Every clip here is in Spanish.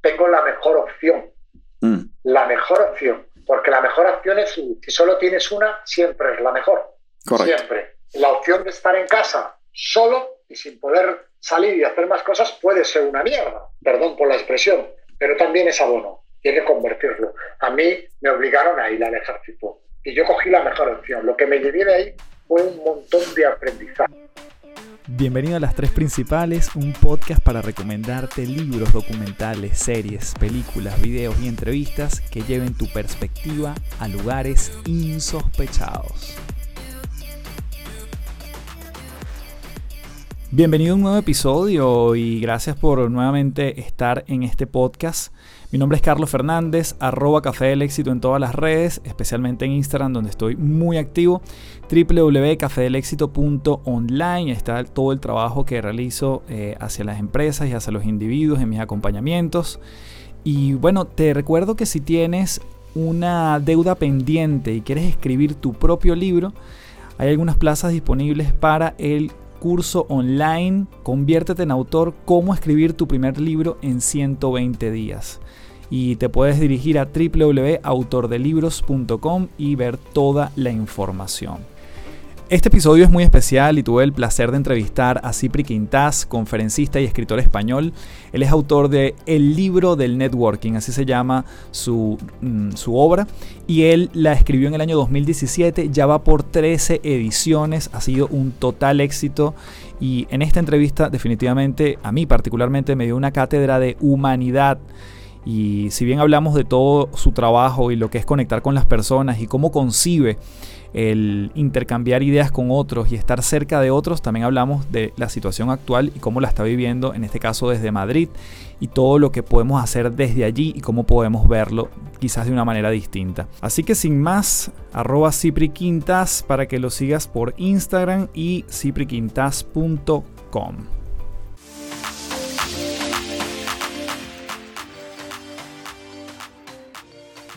tengo la mejor opción. Mm. La mejor opción. Porque la mejor opción es, si solo tienes una, siempre es la mejor. Siempre. La opción de estar en casa solo y sin poder salir y hacer más cosas puede ser una mierda. Perdón por la expresión, pero también es abono. Tiene que convertirlo. A mí me obligaron a ir al ejército y yo cogí la mejor opción. Lo que me llevé de ahí fue un montón de aprendizaje. Bienvenido a Las Tres Principales, un podcast para recomendarte libros, documentales, series, películas, videos y entrevistas que lleven tu perspectiva a lugares insospechados. Bienvenido a un nuevo episodio y gracias por nuevamente estar en este podcast. Mi nombre es Carlos Fernández, arroba Café del Éxito en todas las redes, especialmente en Instagram donde estoy muy activo, www.cafedelexito.online, está todo el trabajo que realizo eh, hacia las empresas y hacia los individuos en mis acompañamientos. Y bueno, te recuerdo que si tienes una deuda pendiente y quieres escribir tu propio libro, hay algunas plazas disponibles para el curso online Conviértete en autor, cómo escribir tu primer libro en 120 días. Y te puedes dirigir a www.autordelibros.com y ver toda la información. Este episodio es muy especial y tuve el placer de entrevistar a Cipri Quintás, conferencista y escritor español. Él es autor de El libro del networking, así se llama su, mm, su, obra, y él la escribió en el año 2017, ya va por 13 ediciones, ha sido un total éxito y en esta entrevista definitivamente a mí particularmente me dio una cátedra de humanidad. Y si bien hablamos de todo su trabajo y lo que es conectar con las personas y cómo concibe el intercambiar ideas con otros y estar cerca de otros, también hablamos de la situación actual y cómo la está viviendo, en este caso desde Madrid, y todo lo que podemos hacer desde allí y cómo podemos verlo quizás de una manera distinta. Así que sin más, arroba Cipri Quintas para que lo sigas por Instagram y cipriquintas.com.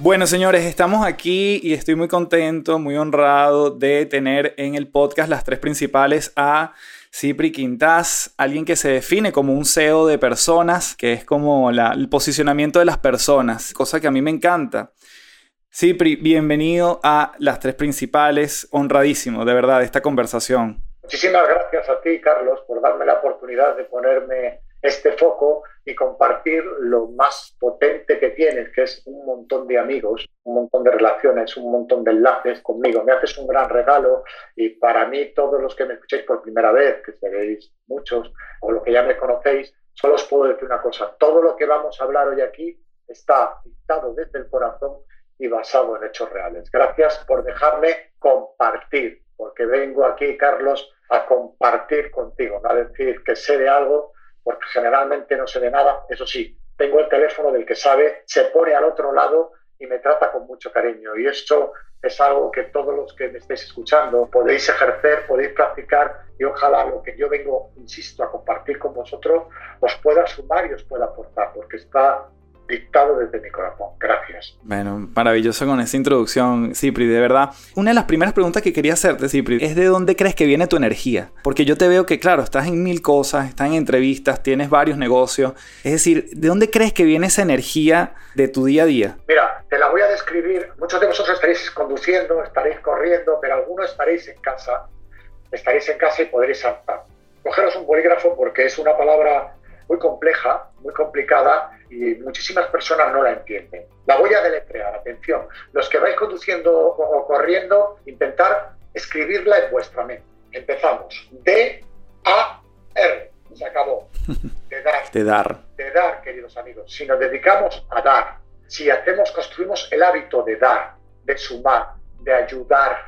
Bueno, señores, estamos aquí y estoy muy contento, muy honrado de tener en el podcast las tres principales a Cipri Quintas, alguien que se define como un CEO de personas, que es como el posicionamiento de las personas, cosa que a mí me encanta. Cipri, bienvenido a las tres principales, honradísimo, de verdad, esta conversación. Muchísimas gracias a ti, Carlos, por darme la oportunidad de ponerme este foco y compartir lo más potente que tienes, que es un montón de amigos, un montón de relaciones, un montón de enlaces conmigo. Me haces un gran regalo y para mí todos los que me escuchéis por primera vez, que seréis muchos, o los que ya me conocéis, solo os puedo decir una cosa. Todo lo que vamos a hablar hoy aquí está dictado desde el corazón y basado en hechos reales. Gracias por dejarme compartir, porque vengo aquí, Carlos, a compartir contigo, no a decir que sé de algo, porque generalmente no sé de nada. Eso sí, tengo el teléfono del que sabe, se pone al otro lado y me trata con mucho cariño. Y esto es algo que todos los que me estéis escuchando podéis ejercer, podéis practicar y ojalá lo que yo vengo, insisto, a compartir con vosotros os pueda sumar y os pueda aportar, porque está dictado desde mi corazón. Gracias. Bueno, maravilloso con esta introducción, Cipri, de verdad. Una de las primeras preguntas que quería hacerte, Cipri, es de dónde crees que viene tu energía. Porque yo te veo que, claro, estás en mil cosas, estás en entrevistas, tienes varios negocios. Es decir, ¿de dónde crees que viene esa energía de tu día a día? Mira, te la voy a describir. Muchos de vosotros estaréis conduciendo, estaréis corriendo, pero algunos estaréis en casa. Estaréis en casa y podréis saltar. Cogeros un bolígrafo porque es una palabra muy compleja, muy complicada y muchísimas personas no la entienden. La voy a deletrear, atención. Los que vais conduciendo o corriendo, intentar escribirla en vuestra mente. Empezamos. D-A-R. Se acabó. De dar. De dar. De dar, queridos amigos. Si nos dedicamos a dar, si hacemos, construimos el hábito de dar, de sumar, de ayudar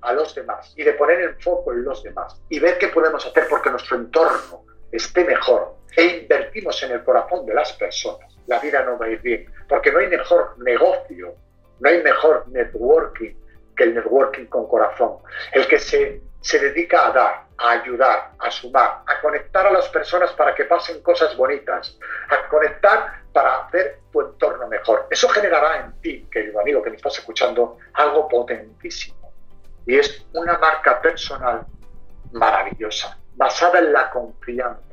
a los demás y de poner el foco en los demás y ver qué podemos hacer porque nuestro entorno esté mejor, e invertimos en el corazón de las personas, la vida no va a ir bien, porque no hay mejor negocio, no hay mejor networking que el networking con corazón, el que se, se dedica a dar, a ayudar, a sumar, a conectar a las personas para que pasen cosas bonitas, a conectar para hacer tu entorno mejor. Eso generará en ti, querido amigo que me estás escuchando, algo potentísimo. Y es una marca personal maravillosa, basada en la confianza,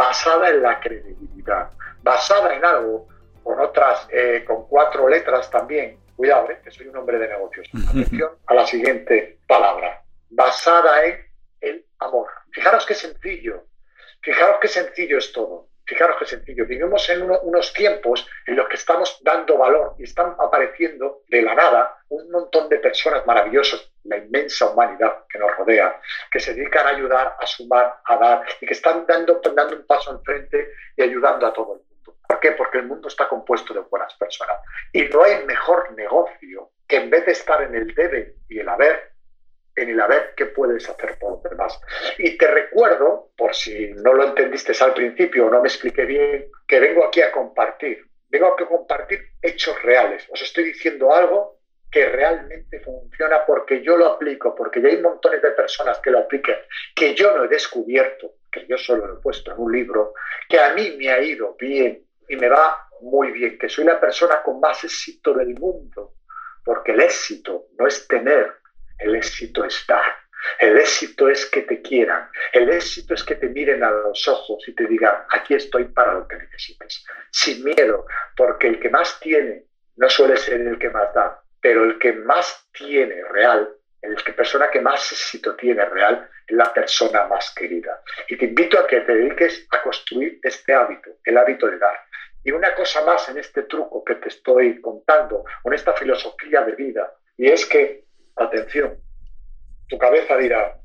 basada en la credibilidad, basada en algo, con otras, eh, con cuatro letras también, cuidado, eh, que soy un hombre de negocios. Atención a la siguiente palabra, basada en el amor. Fijaros qué sencillo, fijaros qué sencillo es todo. Fijaros qué sencillo. Vivimos en unos tiempos en los que estamos dando valor y están apareciendo de la nada un montón de personas maravillosas, la inmensa humanidad que nos rodea, que se dedican a ayudar, a sumar, a dar y que están dando, dando un paso enfrente y ayudando a todo el mundo. ¿Por qué? Porque el mundo está compuesto de buenas personas. Y no hay mejor negocio que en vez de estar en el debe y el haber, en el haber qué puedes hacer por los demás. Y te recuerdo, por si no lo entendiste al principio o no me expliqué bien, que vengo aquí a compartir. Vengo aquí a compartir hechos reales. Os estoy diciendo algo que realmente funciona porque yo lo aplico, porque ya hay montones de personas que lo apliquen, que yo no he descubierto, que yo solo lo he puesto en un libro, que a mí me ha ido bien y me va muy bien, que soy la persona con más éxito del mundo, porque el éxito no es tener, el éxito es dar. El éxito es que te quieran. El éxito es que te miren a los ojos y te digan, aquí estoy para lo que necesites. Sin miedo, porque el que más tiene no suele ser el que más da, pero el que más tiene real, el que persona que más éxito tiene real, es la persona más querida. Y te invito a que te dediques a construir este hábito, el hábito de dar. Y una cosa más en este truco que te estoy contando, con esta filosofía de vida, y es que atención, tu cabeza dirá,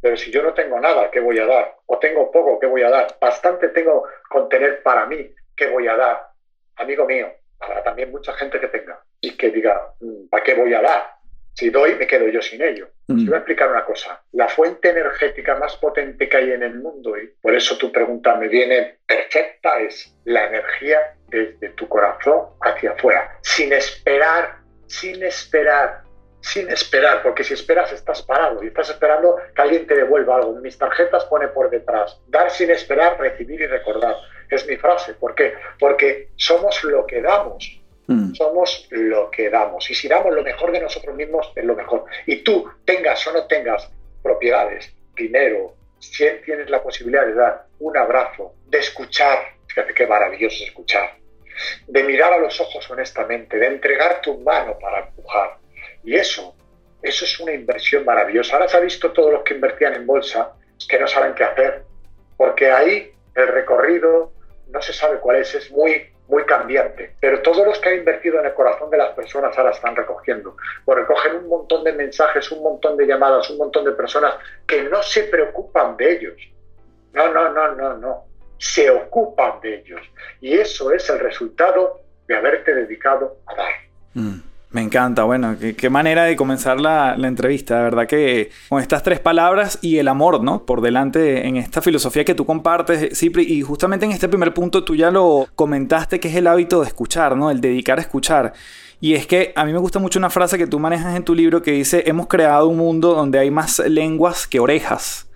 pero si yo no tengo nada, ¿qué voy a dar? O tengo poco, ¿qué voy a dar? Bastante tengo con tener para mí, ¿qué voy a dar? Amigo mío, habrá también mucha gente que tenga y que diga, mm, ¿para qué voy a dar? Si doy, me quedo yo sin ello. Mm. voy a explicar una cosa. La fuente energética más potente que hay en el mundo, y por eso tu pregunta me viene perfecta, es la energía desde tu corazón hacia afuera, sin esperar, sin esperar sin esperar, porque si esperas estás parado y estás esperando que alguien te devuelva algo. Mis tarjetas pone por detrás, dar sin esperar, recibir y recordar. Es mi frase. ¿Por qué? Porque somos lo que damos. Mm. Somos lo que damos. Y si damos lo mejor de nosotros mismos, es lo mejor. Y tú, tengas o no tengas propiedades, dinero, si tienes la posibilidad de dar un abrazo, de escuchar, fíjate qué maravilloso escuchar, de mirar a los ojos honestamente, de entregar tu mano para empujar, y eso, eso es una inversión maravillosa. Ahora se ha visto todos los que invertían en bolsa que no saben qué hacer, porque ahí el recorrido no se sabe cuál es, es muy, muy cambiante. Pero todos los que han invertido en el corazón de las personas ahora están recogiendo, o recogen un montón de mensajes, un montón de llamadas, un montón de personas que no se preocupan de ellos. No, no, no, no, no. Se ocupan de ellos. Y eso es el resultado de haberte dedicado a dar. Mm. Me encanta, bueno, qué, manera de comenzar la, entrevista, de verdad que con estas tres palabras y el amor, ¿no? Por delante en esta filosofía que tú compartes, Cipri, y justamente en este primer punto tú ya lo comentaste, que es el hábito de escuchar, ¿no? El dedicar a escuchar. Y es que a mí me gusta mucho una frase que tú manejas en tu libro que dice, hemos creado un mundo donde hay más lenguas que orejas.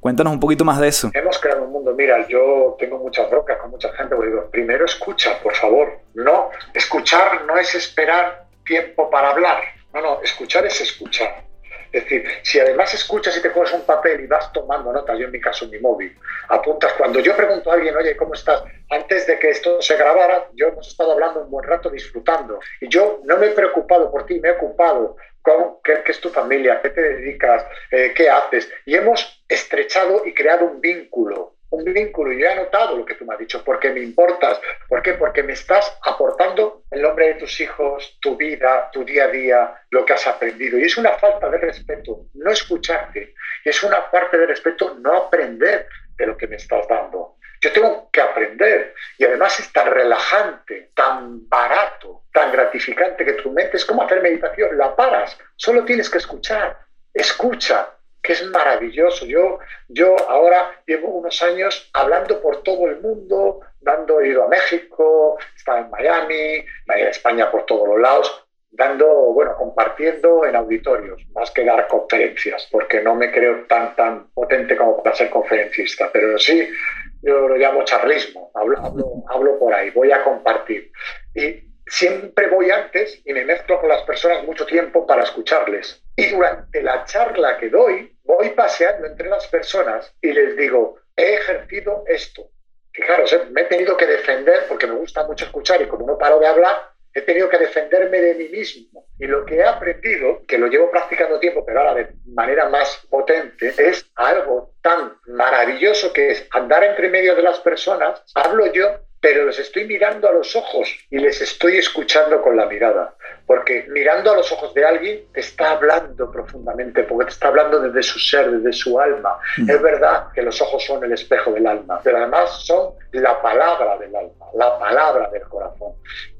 Cuéntanos un poquito más de eso. Hemos creado un mundo, mira, yo tengo muchas brocas con mucha gente, primero escucha, por favor. No, escuchar no es esperar tiempo para hablar. No, no, escuchar es escuchar. Es decir, si además escuchas y te pones un papel y vas tomando notas, yo en mi caso en mi móvil, apuntas. Cuando yo pregunto a alguien, oye, ¿cómo estás? Antes de que esto se grabara, yo hemos estado hablando un buen rato disfrutando. Y yo no me he preocupado por ti, me he ocupado con qué, es tu familia, qué te dedicas, eh, qué haces. Y hemos estrechado y creado un vínculo un vínculo. Yo he notado lo que tú me has dicho, porque me importas. ¿Por qué? Porque me estás aportando el nombre de tus hijos, tu vida, tu día a día, lo que has aprendido. Y es una falta de respeto no escucharte. Y es una parte de respeto no aprender de lo que me estás dando. Yo tengo que aprender. Y además es tan relajante, tan barato, tan gratificante que tu mente es como hacer meditación. La paras. Solo tienes que escuchar. Escucha que es maravilloso. Yo, yo ahora llevo unos años hablando por todo el mundo, dando, he ido a México, estaba en Miami, en España por todos los lados, dando, bueno, compartiendo en auditorios, más que dar conferencias, porque no me creo tan, tan potente como para ser conferencista, pero sí, yo lo llamo charlismo, hablo, hablo, hablo por ahí, voy a compartir. Y siempre voy antes y me mezclo con las personas mucho tiempo para escucharles. Y durante la charla que doy, voy paseando entre las personas y les digo, he ejercido esto, Fijaros, eh, me he tenido que defender porque me gusta mucho escuchar y como no paro de hablar, he tenido que defenderme de mí mismo. Y lo que he aprendido, que lo llevo practicando tiempo, pero ahora de manera más potente, es algo tan maravilloso que es andar entre medio de las personas, hablo yo, pero los estoy mirando a los ojos y les estoy escuchando con la mirada. Porque mirando a los ojos de alguien te está hablando profundamente, porque te está hablando desde su ser, desde su alma. Mm. Es verdad que los ojos son el espejo del alma, pero además son la palabra del alma, la palabra del corazón.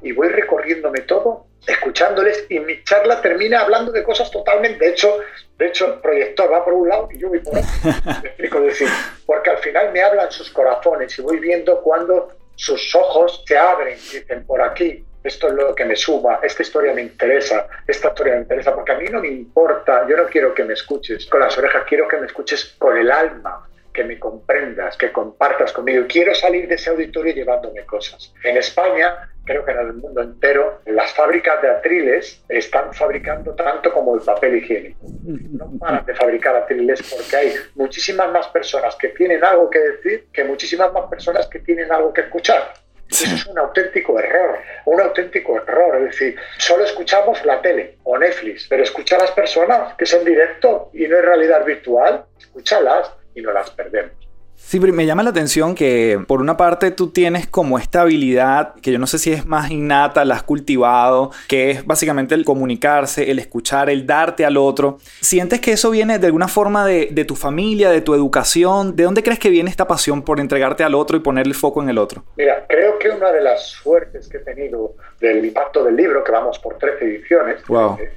Y voy recorriéndome todo escuchándoles y mi charla termina hablando de cosas totalmente. De hecho, de hecho el proyector va por un lado y yo voy por otro. Me explico decir, porque al final me hablan sus corazones y voy viendo cuando sus ojos se abren y dicen por aquí. Esto es lo que me suma, esta historia me interesa, esta historia me interesa, porque a mí no me importa, yo no quiero que me escuches con las orejas, quiero que me escuches con el alma, que me comprendas, que compartas conmigo. Quiero salir de ese auditorio llevándome cosas. En España, creo que en el mundo entero, las fábricas de atriles están fabricando tanto como el papel higiénico. No paran de fabricar atriles porque hay muchísimas más personas que tienen algo que decir que muchísimas más personas que tienen algo que escuchar. Eso es un auténtico error, un auténtico error. Es decir, solo escuchamos la tele o Netflix, pero escucha a las personas que es en directo y no es realidad virtual, escúchalas y no las perdemos. Sí, me llama la atención que por una parte tú tienes como esta habilidad, que yo no sé si es más innata, la has cultivado, que es básicamente el comunicarse, el escuchar, el darte al otro. ¿Sientes que eso viene de alguna forma de, de tu familia, de tu educación? ¿De dónde crees que viene esta pasión por entregarte al otro y poner el foco en el otro? Mira, creo que una de las suertes que he tenido del impacto del libro, que vamos por 13 ediciones,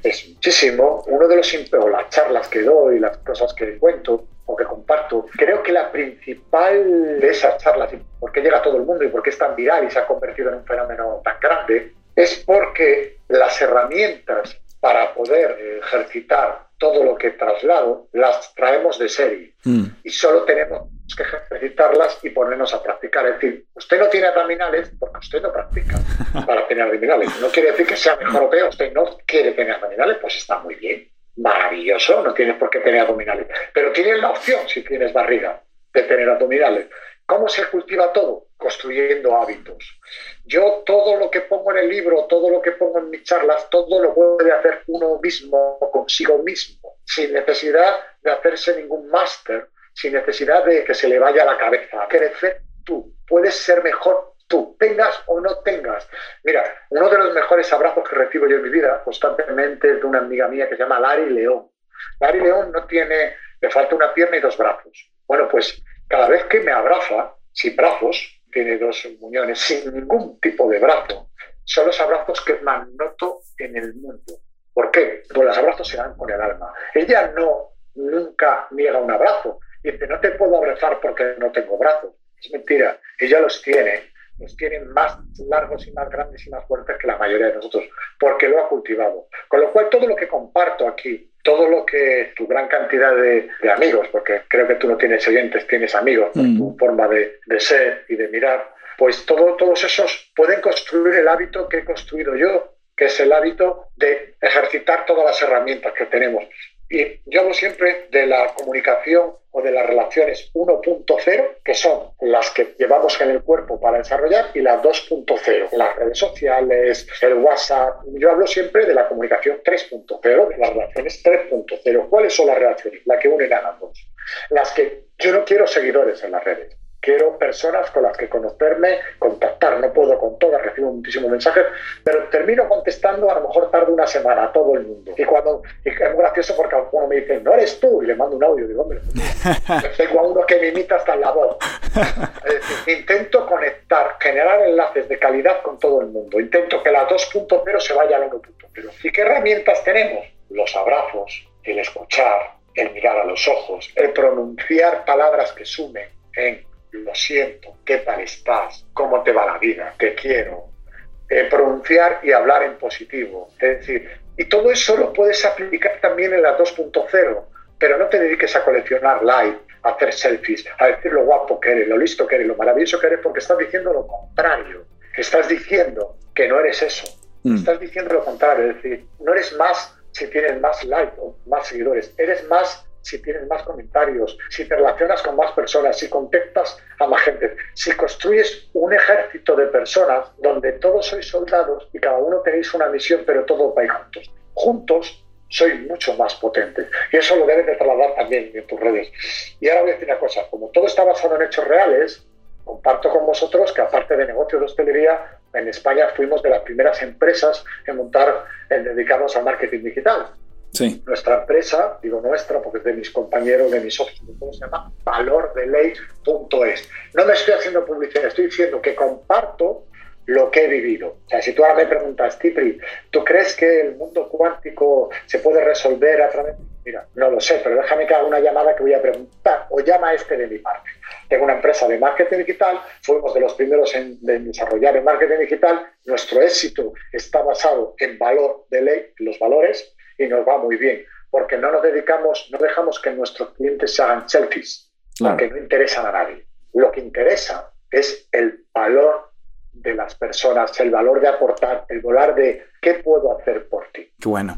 es muchísimo. Uno de los, o las charlas que doy, las cosas que cuento, comparto. Creo que la principal de esas charlas, y por qué llega a todo el mundo y por qué es tan viral y se ha convertido en un fenómeno tan grande, es porque las herramientas para poder ejercitar todo lo que traslado las traemos de serie mm. y solo tenemos que ejercitarlas y ponernos a practicar. Es decir, usted no tiene abdominales porque usted no practica para tener abdominales. No quiere decir que sea mejor o peor. Usted no quiere tener abdominales, pues está muy bien maravilloso, no tienes por qué tener abdominales, pero tienes la opción, si tienes barriga, de tener abdominales. ¿Cómo se cultiva todo? Construyendo hábitos. Yo todo lo que pongo en el libro, todo lo que pongo en mis charlas, todo lo puede hacer uno mismo consigo mismo, sin necesidad de hacerse ningún máster, sin necesidad de que se le vaya la cabeza. Crecer tú, puedes ser mejor tú, tengas o no tengas. Mira, uno de los mejores abrazos que recibo yo en mi vida constantemente es de una amiga mía que se llama Lari León. Lari León no tiene, le falta una pierna y dos brazos. Bueno, pues cada vez que me abraza, sin brazos, tiene dos muñones, sin ningún tipo de brazo, son los abrazos que más noto en el mundo. ¿Por qué? Pues los abrazos se dan con el alma. Ella no, nunca niega un abrazo. Dice, no te puedo abrazar porque no tengo brazos. Es mentira, ella los tiene los tienen más largos y más grandes y más fuertes que la mayoría de nosotros, porque lo ha cultivado. Con lo cual, todo lo que comparto aquí, todo lo que tu gran cantidad de, amigos, porque creo que tú no tienes oyentes, tienes amigos por mm. tu forma de, de, ser y de mirar, pues todo, todos esos pueden construir el hábito que he construido yo, que es el hábito de ejercitar todas las herramientas que tenemos. Y yo hablo siempre de la comunicación o de las relaciones 1.0, que son las que llevamos en el cuerpo para desarrollar, y las 2.0, las redes sociales, el WhatsApp. Yo hablo siempre de la comunicación 3.0, de las relaciones 3.0. ¿Cuáles son las relaciones? Las que unen a ambos. Las que yo no quiero seguidores en las redes quiero personas con las que conocerme, contactar. No puedo con todas, recibo muchísimos mensajes, pero termino contestando, a lo mejor tarde una semana a todo el mundo. Y cuando es muy gracioso porque alguno me dice, no eres tú, y le mando un audio, digo, hombre, tengo a uno que me imita hasta la voz. Es decir, intento conectar, generar enlaces de calidad con todo el mundo. Intento que la 2.0 se vaya a 1.0. ¿Y qué herramientas tenemos? Los abrazos, el escuchar, el mirar a los ojos, el pronunciar palabras que sumen en lo siento, ¿qué tal estás? ¿Cómo te va la vida? Te quiero. Eh, pronunciar y hablar en positivo. Es decir, y todo eso lo puedes aplicar también en la 2.0, pero no te dediques a coleccionar likes, a hacer selfies, a decir lo guapo que eres, lo listo que eres, lo maravilloso que eres, porque estás diciendo lo contrario. Estás diciendo que no eres eso. Mm. Estás diciendo lo contrario. Es decir, no eres más si tienes más likes o más seguidores. Eres más si tienes más comentarios, si te relacionas con más personas, si contactas a más gente, si construyes un ejército de personas donde todos sois soldados y cada uno tenéis una misión, pero todos vais juntos. Juntos soy mucho más potente. Y eso lo debes de trasladar también en tus redes. Y ahora voy a decir una cosa, como todo está basado en hechos reales, comparto con vosotros que aparte de negocio de hostelería, en España fuimos de las primeras empresas en montar, en dedicarnos al marketing digital. Nuestra empresa, digo nuestra porque es de mis compañeros, de mis socios, ¿cómo se llama? Valordeley.es. No me estoy haciendo publicidad, estoy diciendo que comparto lo que he vivido. O sea, si tú ahora me preguntas, Tipri, ¿tú crees que el mundo cuántico se puede resolver a través Mira, no lo sé, pero déjame que haga una llamada que voy a preguntar, o llama este de mi parte. Tengo una empresa de marketing digital, fuimos de los primeros en, desarrollar el marketing digital, nuestro éxito está basado en valor de ley, los valores, y nos va muy bien, porque no nos dedicamos, no dejamos que nuestros clientes se hagan selfies, porque no interesan a nadie. Lo que interesa es el valor de las personas, el valor de aportar, el valor de qué puedo hacer por ti. Qué bueno.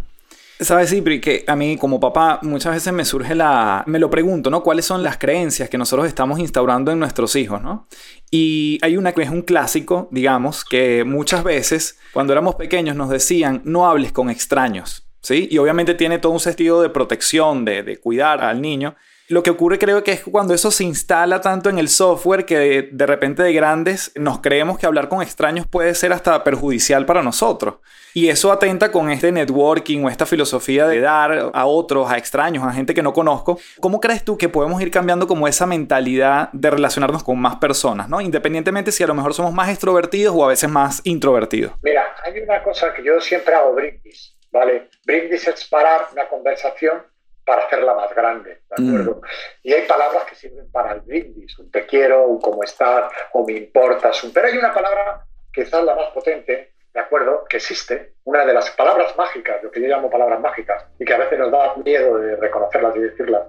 Sabes, Cipri, que a mí como papá muchas veces me surge la... Me lo pregunto, ¿no? ¿Cuáles son las creencias que nosotros estamos instaurando en nuestros hijos, ¿no? Y hay una que es un clásico, digamos, que muchas veces cuando éramos pequeños nos decían, no hables con extraños, Y obviamente tiene todo un sentido de protección, de, de cuidar al niño. Lo que ocurre creo que es cuando eso se instala tanto en el software que de, repente de grandes nos creemos que hablar con extraños puede ser hasta perjudicial para nosotros. Y eso atenta con este networking o esta filosofía de dar a otros, a extraños, a gente que no conozco. ¿Cómo crees tú que podemos ir cambiando como esa mentalidad de relacionarnos con más personas, ¿no? Independientemente si a lo mejor somos más extrovertidos o a veces más introvertidos. Mira, hay una cosa que yo siempre hago brindis, ¿vale? Brindis es parar una conversación para hacerla más grande, ¿de mm. acuerdo? Y hay palabras que sirven para el brindis, un te quiero, un cómo estás, o me importas, un... pero hay una palabra quizás la más potente, ¿de acuerdo? Que existe, una de las palabras mágicas, lo que yo llamo palabras mágicas, y que a veces nos da miedo de reconocerlas y decirlas,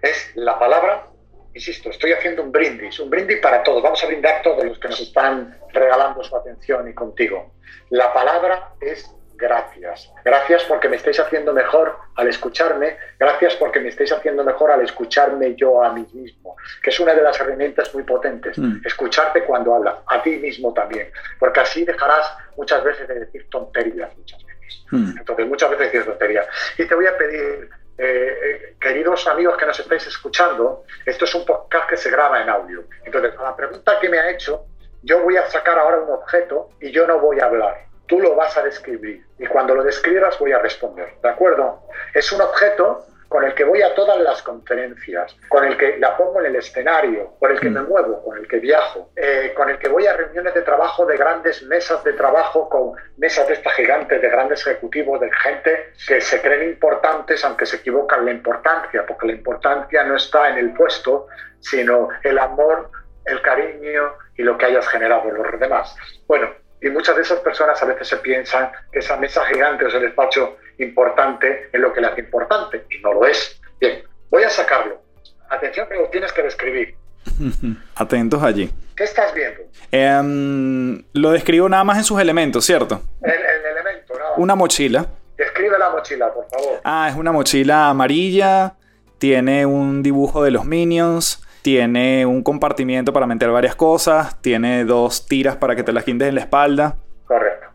es la palabra, insisto, estoy haciendo un brindis, un brindis para todos, vamos a brindar todos los que nos están regalando su atención y contigo. La palabra es gracias. Gracias porque me estáis haciendo mejor al escucharme, gracias porque me estáis haciendo mejor al escucharme yo a mí mismo, que es una de las herramientas muy potentes. Mm. Escucharte cuando hablas, a ti mismo también, porque así dejarás muchas veces de decir tonterías, muchas veces. Mm. Entonces, muchas veces dices tonterías. Y te voy a pedir, eh, eh, queridos amigos que nos estáis escuchando, esto es un podcast que se graba en audio. Entonces, a la pregunta que me ha hecho, yo voy a sacar ahora un objeto y yo no voy a hablar tú lo vas a describir y cuando lo describas voy a responder, ¿de acuerdo? Es un objeto con el que voy a todas las conferencias, con el que la pongo en el escenario, con el que me mm. muevo, con el que viajo, eh, con el que voy a reuniones de trabajo de grandes mesas de trabajo, con mesas de esta gigantes, de grandes ejecutivos, de gente que se creen importantes, aunque se equivocan la importancia, porque la importancia no está en el puesto, sino el amor, el cariño y lo que hayas generado en los demás. Bueno, y muchas de esas personas a veces se piensan que esa mesa gigante o ese despacho importante es lo que le hace importante y no lo es. Bien, voy a sacarlo. Atención que lo tienes que describir. Atentos allí. ¿Qué estás viendo? Em, lo describo nada más en sus elementos, ¿cierto? El, el elemento, nada. Una mochila. Describe la mochila, por favor. Ah, es una mochila amarilla, tiene un dibujo de los Minions, tiene un compartimiento para meter varias cosas, tiene dos tiras para que te las quintes en la espalda. Correcto.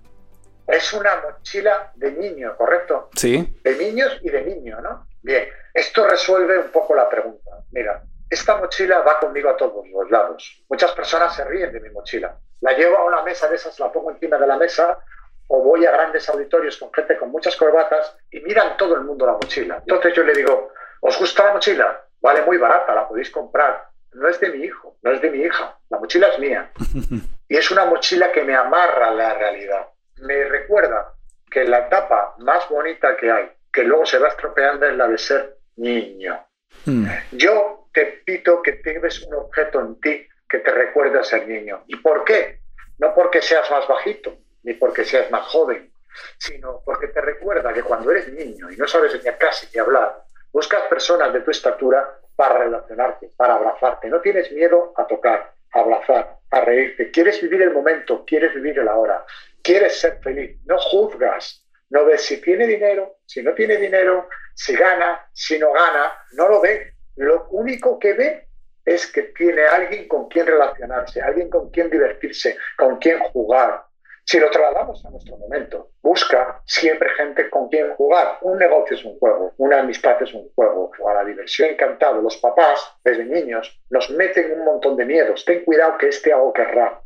Es una mochila de niño, ¿correcto? Sí. De niños y de niño, ¿no? Bien, esto resuelve un poco la pregunta. Mira, esta mochila va conmigo a todos los lados. Muchas personas se ríen de mi mochila. La llevo a una mesa de esas, la pongo encima de la mesa o voy a grandes auditorios con gente con muchas corbatas y miran todo el mundo la mochila. Entonces yo le digo, ¿os gusta la mochila? Vale muy barata, la podéis comprar. No es de mi hijo, no es de mi hija. La mochila es mía. Y es una mochila que me amarra a la realidad. Me recuerda que la etapa más bonita que hay, que luego se va estropeando, es la de ser niño. Hmm. Yo te pido que tengas un objeto en ti que te recuerde a ser niño. ¿Y por qué? No porque seas más bajito, ni porque seas más joven, sino porque te recuerda que cuando eres niño y no sabes ni casi ni hablar, Buscas personas de tu estatura para relacionarte, para abrazarte. No tienes miedo a tocar, a abrazar, a reírte. Quieres vivir el momento, quieres vivir el ahora. Quieres ser feliz. No juzgas. No ves si tiene dinero, si no tiene dinero, si gana, si no gana, no lo ve. Lo único que ve es que tiene alguien con quien relacionarse, alguien con quien divertirse, con quien jugar. Si lo trasladamos a nuestro momento, busca siempre gente con quien jugar. Un negocio es un juego, una amistad es un juego. A la diversión encantado. Los papás, desde niños, nos meten un montón de miedos. Ten cuidado que este algo querrá.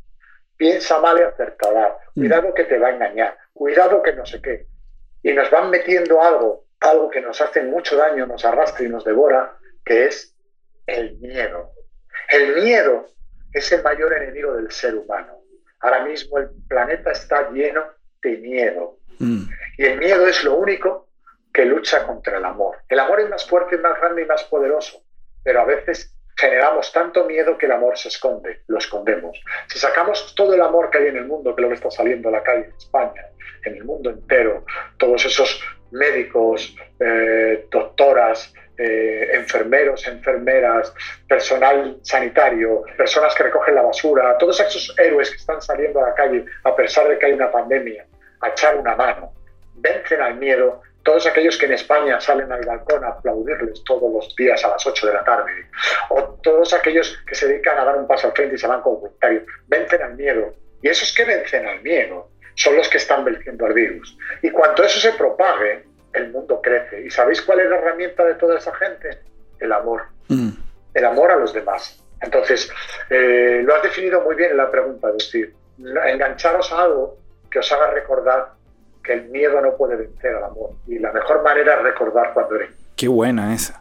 Piensa mal y acertará. Mm. Cuidado que te va a engañar. Cuidado que no sé qué. Y nos van metiendo algo, algo que nos hace mucho daño, nos arrastra y nos devora, que es el miedo. El miedo es el mayor enemigo del ser humano. Ahora mismo el planeta está lleno de miedo. Mm. Y el miedo es lo único que lucha contra el amor. El amor es más fuerte, más grande y más poderoso, pero a veces generamos tanto miedo que el amor se esconde, lo escondemos. Si sacamos todo el amor que hay en el mundo, que lo que está saliendo a la calle en España, en el mundo entero, todos esos médicos, eh, doctoras, eh, enfermeros, enfermeras, personal sanitario, personas que recogen la basura, todos esos héroes que están saliendo a la calle a pesar de que hay una pandemia, a echar una mano, vencen al miedo. Todos aquellos que en España salen al balcón a aplaudirles todos los días a las 8 de la tarde, o todos aquellos que se dedican a dar un paso al frente y se van como voluntarios, vencen al miedo. Y esos que vencen al miedo son los que están venciendo al virus. Y cuando eso se propague, el mundo crece. ¿Y sabéis cuál es la herramienta de toda esa gente? El amor. Mm. El amor a los demás. Entonces, eh, lo has definido muy bien en la pregunta, es decir, engancharos a algo que os haga recordar que el miedo no puede vencer al amor. Y la mejor manera es recordar cuando eres. Qué buena esa.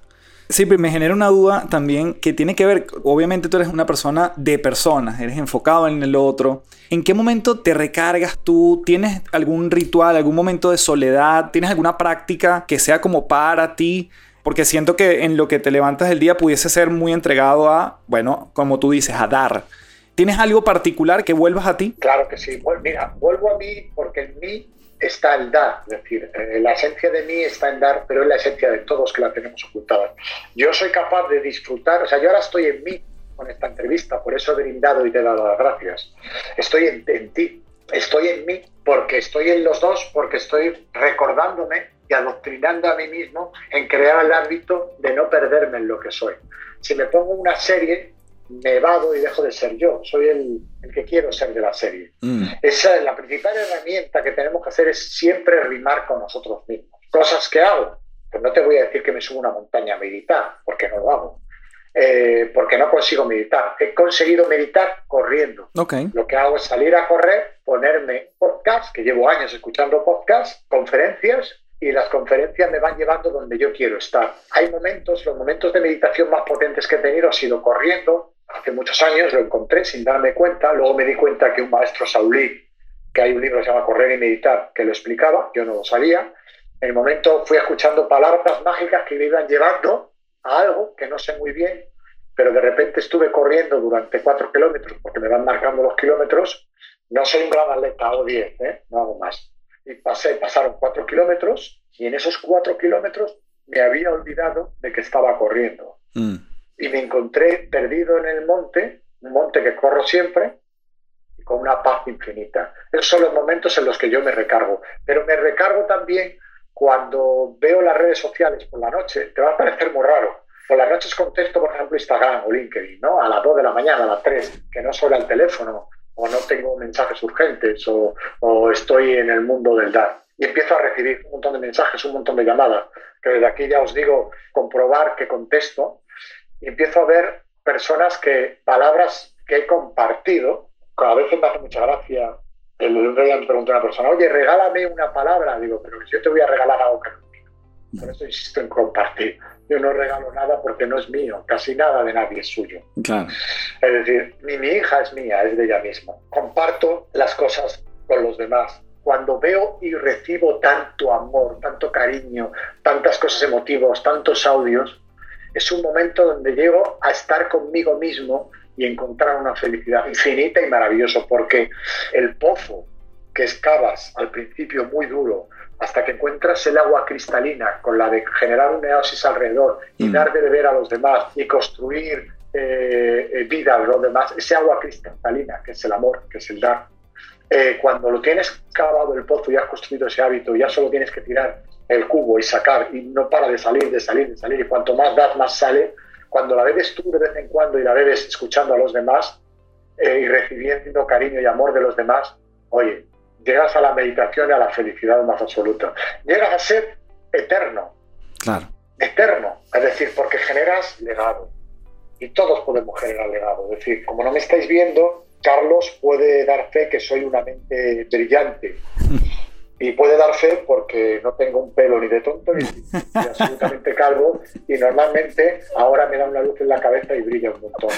Pero me genera una duda también que tiene que ver, obviamente tú eres una persona de personas, eres enfocado en el otro. ¿En qué momento te recargas tú? ¿Tienes algún ritual, algún momento de soledad? ¿Tienes alguna práctica que sea como para ti? Porque siento que en lo que te levantas del día pudiese ser muy entregado a, bueno, como tú dices, a dar. ¿Tienes algo particular que vuelvas a ti? Claro que sí. Mira, vuelvo a mí porque en mí está el dar, es decir, eh, la esencia de mí está en dar, pero es la esencia de todos que la tenemos ocultada. Yo soy capaz de disfrutar, o sea, yo ahora estoy en mí con esta entrevista, por eso he brindado y te he dado las gracias. Estoy en, en ti, estoy en mí, porque estoy en los dos, porque estoy recordándome y adoctrinando a mí mismo en crear el hábito de no perderme en lo que soy. Si me pongo una serie, me evado y dejo de ser yo. Soy el, que quiero ser de la serie. Mm. Esa es la principal herramienta que tenemos que hacer es siempre rimar con nosotros mismos. Cosas que hago. Pues no te voy a decir que me subo una montaña a meditar, porque no lo hago. Eh, porque no consigo meditar. He conseguido meditar corriendo. Lo que hago es salir a correr, ponerme podcast, que llevo años escuchando podcast, conferencias, y las conferencias me van llevando donde yo quiero estar. Hay momentos, los momentos de meditación más potentes que he tenido ha sido corriendo, hace muchos años, lo encontré sin darme cuenta. Luego me di cuenta que un maestro saulí, que hay un libro que se llama Correr y Meditar, que lo explicaba, yo no lo sabía. En el momento fui escuchando palabras mágicas que me iban llevando a algo que no sé muy bien, pero de repente estuve corriendo durante cuatro kilómetros, porque me van marcando los kilómetros. No soy un gran atleta, hago diez, ¿eh? no hago más. Y pasé, pasaron cuatro kilómetros, y en esos cuatro kilómetros me había olvidado de que estaba corriendo. Mm y me encontré perdido en el monte, un monte que corro siempre, con una paz infinita. Esos son los momentos en los que yo me recargo. Pero me recargo también cuando veo las redes sociales por la noche. Te va a parecer muy raro. Por las noches contesto, por ejemplo, Instagram o LinkedIn, ¿no? A las 2 de la mañana, a las 3, que no suena el teléfono, o no tengo mensajes urgentes, o, o estoy en el mundo del dar. Y empiezo a recibir un montón de mensajes, un montón de llamadas, que desde aquí ya os digo, comprobar que contesto, y empiezo a ver personas que, palabras que he compartido, a veces me hace mucha gracia. El otro día me preguntó una persona, oye, regálame una palabra. Digo, pero yo te voy a regalar algo que no Por eso insisto en compartir. Yo no regalo nada porque no es mío, casi nada de nadie es suyo. Es decir, ni mi hija es mía, es de ella misma. Comparto las cosas con los demás. Cuando veo y recibo tanto amor, tanto cariño, tantas cosas emotivas, tantos audios, es un momento donde llego a estar conmigo mismo y encontrar una felicidad infinita y maravilloso, porque el pozo que excavas al principio muy duro, hasta que encuentras el agua cristalina con la de generar un neosis alrededor y mm. dar de beber a los demás y construir eh, eh, vida a los demás, ese agua cristalina, que es el amor, que es el dar, Eh, cuando lo tienes cavado el pozo y has construido ese hábito, ya solo tienes que tirar el cubo y sacar y no para de salir, de salir, de salir. Y cuanto más das, más sale. Cuando la bebes tú de vez en cuando y la bebes escuchando a los demás eh, y recibiendo cariño y amor de los demás, oye, llegas a la meditación y a la felicidad más absoluta. Llegas a ser eterno. Claro. Eterno. Es decir, porque generas legado. Y todos podemos generar legado. Es decir, como no me estáis viendo, Carlos puede dar fe que soy una mente brillante. Y puede dar fe porque no tengo un pelo ni de tonto ni, absolutamente calvo y normalmente ahora me da una luz en la cabeza y brilla un montón.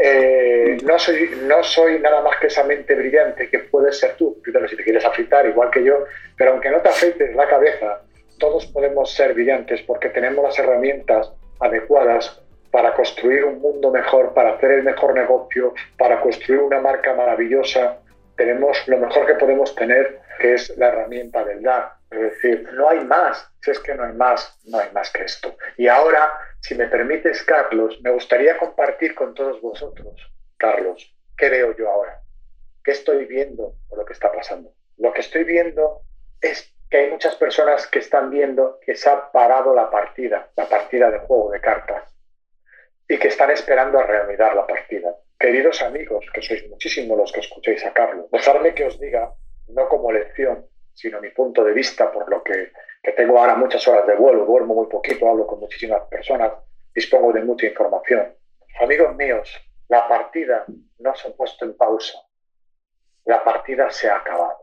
Eh, no, soy, no soy nada más que esa mente brillante que puedes ser tú, pero si te quieres afeitar igual que yo, pero aunque no te afeites la cabeza, todos podemos ser brillantes porque tenemos las herramientas adecuadas para construir un mundo mejor, para hacer el mejor negocio, para construir una marca maravillosa. Tenemos lo mejor que podemos tener, es la herramienta del dar. Es decir, no hay más. Si es que no hay más, no hay más que esto. Y ahora, si me permites, Carlos, me gustaría compartir con todos vosotros, Carlos, ¿qué veo yo ahora? ¿Qué estoy viendo por lo que está pasando? Lo que estoy viendo es que hay muchas personas que están viendo que se ha parado la partida, la partida de juego de cartas y que están esperando a reanudar la partida. Queridos amigos, que sois muchísimos los que escuchéis a Carlos, dejadme que os diga, no como lección, sino mi punto de vista, por lo que, que tengo ahora muchas horas de vuelo, duermo muy poquito, hablo con muchísimas personas, dispongo de mucha información. Amigos míos, la partida no se ha puesto en pausa. La partida se ha acabado.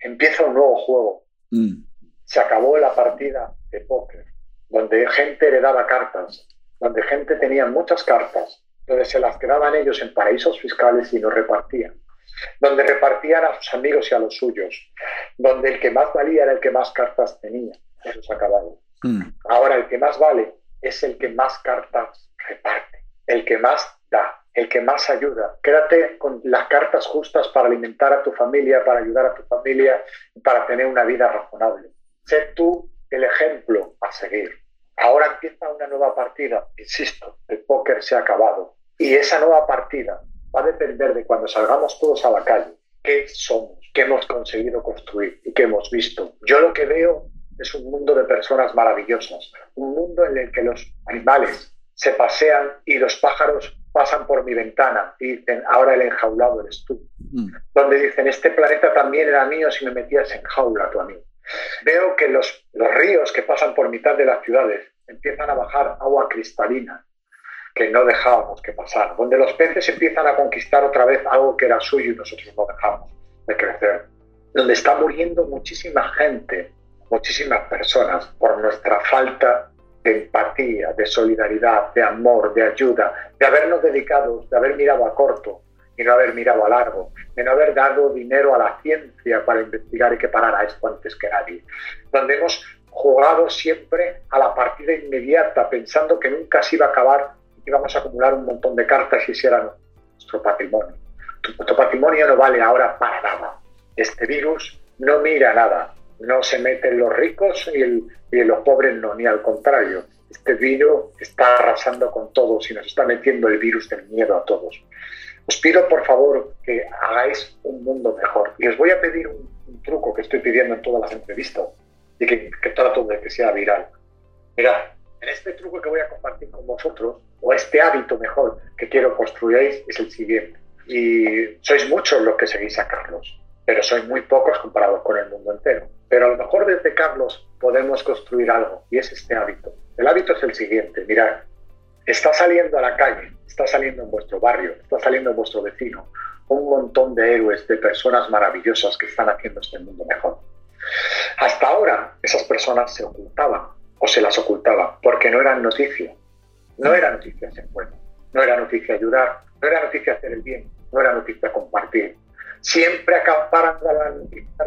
Empieza un nuevo juego. Mm. Se acabó la partida de póker, donde gente heredaba cartas, donde gente tenía muchas cartas, donde se las quedaban ellos en paraísos fiscales y no repartían, donde repartían a sus amigos y a los suyos, donde el que más valía era el que más cartas tenía. Eso se ha acabado. Mm. Ahora el que más vale es el que más cartas reparte, el que más da, el que más ayuda. Quédate con las cartas justas para alimentar a tu familia, para ayudar a tu familia, para tener una vida razonable. Sé tú el ejemplo a seguir. Ahora empieza una nueva partida, insisto, el póker se ha acabado. Y esa nueva partida va a depender de cuando salgamos todos a la calle, qué somos, qué hemos conseguido construir y qué hemos visto. Yo lo que veo es un mundo de personas maravillosas, un mundo en el que los animales se pasean y los pájaros pasan por mi ventana y dicen, ahora el enjaulado eres tú. Mm. Donde dicen, este planeta también era mío si me metías en jaula tú a mí. Veo que los, los ríos que pasan por mitad de las ciudades empiezan a bajar agua cristalina que no dejábamos que pasar, donde los peces empiezan a conquistar otra vez algo que era suyo y nosotros no dejamos de crecer, donde está muriendo muchísima gente, muchísimas personas por nuestra falta de empatía, de solidaridad, de amor, de ayuda, de habernos dedicado, de haber mirado a corto, y no haber mirado a largo, de no haber dado dinero a la ciencia para investigar y que parara esto antes que nadie, donde hemos jugado siempre a la partida inmediata, pensando que nunca se iba a acabar íbamos a acumular un montón de cartas y ese nuestro patrimonio. Tu, patrimonio no vale ahora para nada. Este virus no mira nada, no se mete en los ricos y, y en los pobres no, ni al contrario. Este virus está arrasando con todos y nos está metiendo el virus del miedo a todos. Os pido por favor que hagáis un mundo mejor. Y os voy a pedir un, truco que estoy pidiendo en todas las entrevistas y que, trato de que sea viral. Mirad, en este truco que voy a compartir con vosotros, o este hábito mejor que quiero construyáis, es el siguiente. Y sois muchos los que seguís a Carlos, pero sois muy pocos comparados con el mundo entero. Pero a lo mejor desde Carlos podemos construir algo, y es este hábito. El hábito es el siguiente, mirad, está saliendo a la calle está saliendo en vuestro barrio, está saliendo en vuestro vecino, un montón de héroes, de personas maravillosas que están haciendo este mundo mejor. Hasta ahora esas personas se ocultaban o se las ocultaban porque no eran noticia. No era noticia ser bueno, no era noticia ayudar, no era noticia hacer el bien, no era noticia compartir. Siempre acamparan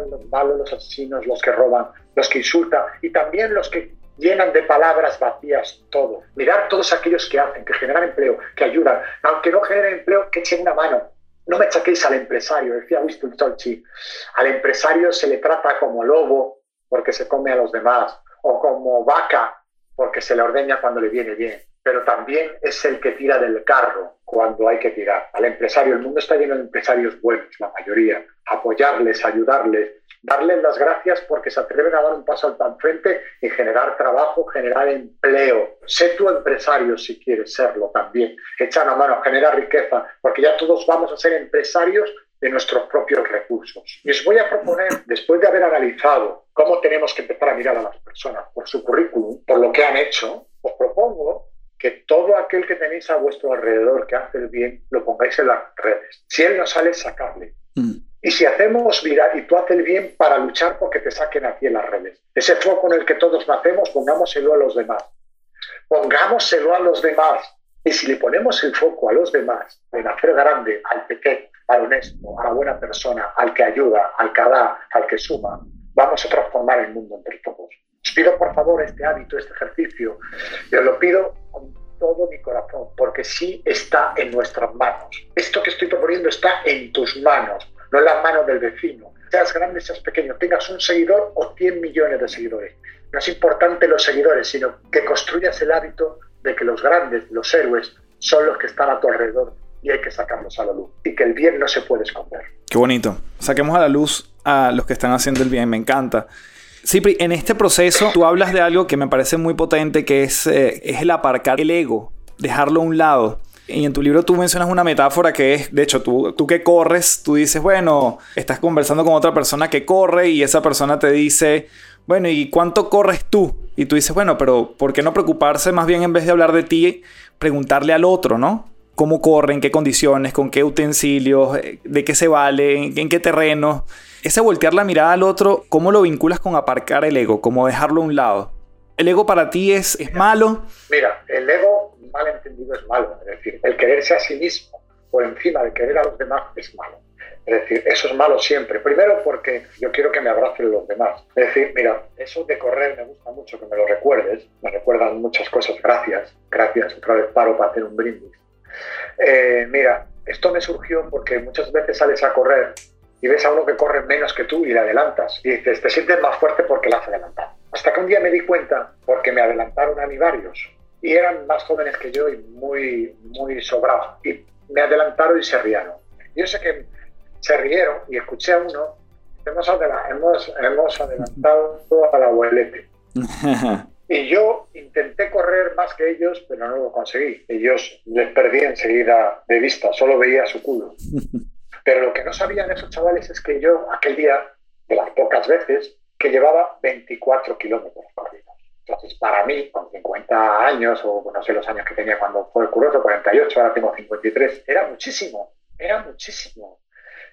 los malos, los asesinos, los que roban, los que insultan y también los que llenan de palabras vacías todo. Mirar todos aquellos que hacen, que generan empleo, que ayudan, aunque no generen empleo, que echen una mano. No me chaquéis al empresario, decía Winston Churchill. Al empresario se le trata como lobo porque se come a los demás, o como vaca porque se le ordeña cuando le viene bien. pero también es el que tira del carro cuando hay que tirar. Al empresario, el mundo está lleno de empresarios buenos, la mayoría. Apoyarles, ayudarles, darles las gracias porque se atreven a dar un paso al frente y generar trabajo, generar empleo. Sé tu empresario si quieres serlo también. Echa una mano, genera riqueza, porque ya todos vamos a ser empresarios de nuestros propios recursos. Y os voy a proponer, después de haber analizado cómo tenemos que empezar a mirar a las personas por su currículum, por lo que han hecho, os propongo que todo aquel que tenéis a vuestro alrededor que hace el bien, lo pongáis en las redes. Si él no sale, sacarle. Mm. Y si hacemos viral y tú haces el bien para luchar porque te saquen aquí en las redes. Ese foco en el que todos nacemos, pongámoselo a los demás. Pongámoselo a los demás. Y si le ponemos el foco a los demás, en hacer grande al pequeño, al honesto, a la buena persona, al que ayuda, al que da, al que suma, vamos a transformar el mundo entre todos. Os pido por favor este hábito, este ejercicio, y os lo pido con todo mi corazón, porque sí está en nuestras manos. Esto que estoy proponiendo está en tus manos, no en las manos del vecino. Seas grande, seas pequeño, tengas un seguidor o 100 millones de seguidores. No es importante los seguidores, sino que construyas el hábito de que los grandes, los héroes, son los que están a tu alrededor y hay que sacarlos a la luz. Y que el bien no se puede esconder. Qué bonito. Saquemos a la luz a los que están haciendo el bien, me encanta. Cipri, en este proceso tú hablas de algo que me parece muy potente, que es, eh, es el aparcar el ego, dejarlo a un lado. Y en tu libro tú mencionas una metáfora que es, de hecho, tú, tú que corres, tú dices, bueno, estás conversando con otra persona que corre y esa persona te dice, bueno, ¿y cuánto corres tú? Y tú dices, bueno, pero ¿por qué no preocuparse más bien en vez de hablar de ti, preguntarle al otro, ¿no? ¿Cómo corre? ¿En qué condiciones? ¿Con qué utensilios? Eh, ¿De qué se vale? ¿En qué terreno? Ese voltear la mirada al otro, ¿cómo lo vinculas con aparcar el ego? ¿Cómo dejarlo a un lado? ¿El ego para ti es, es malo? Mira, el ego mal entendido es malo. Es decir, el quererse a sí mismo por encima de querer a los demás es malo. Es decir, eso es malo siempre. Primero porque yo quiero que me abracen los demás. Es decir, mira, eso de correr me gusta mucho que me lo recuerdes. Me recuerdan muchas cosas. Gracias. Gracias. Otra vez paro para hacer un brindis. Eh, mira, esto me surgió porque muchas veces sales a correr y ves a uno que corre menos que tú y le adelantas. Y dices, te sientes más fuerte porque le has adelantado. Hasta que un día me di cuenta, porque me adelantaron a mí varios, y eran más jóvenes que yo y muy, muy sobrados. Y me adelantaron y se rieron. Yo sé que se rieron y escuché a uno, hemos, hemos, hemos adelantado al abuelete. y yo intenté correr más que ellos, pero no lo conseguí. Ellos les perdí enseguida de vista, solo veía su culo. Pero lo que no sabían esos chavales es que yo aquel día, de las pocas veces, que llevaba 24 kilómetros corridos. Entonces, para mí, con 50 años, o no sé los años que tenía cuando fue el curioso, 48, ahora tengo 53, era muchísimo, era muchísimo.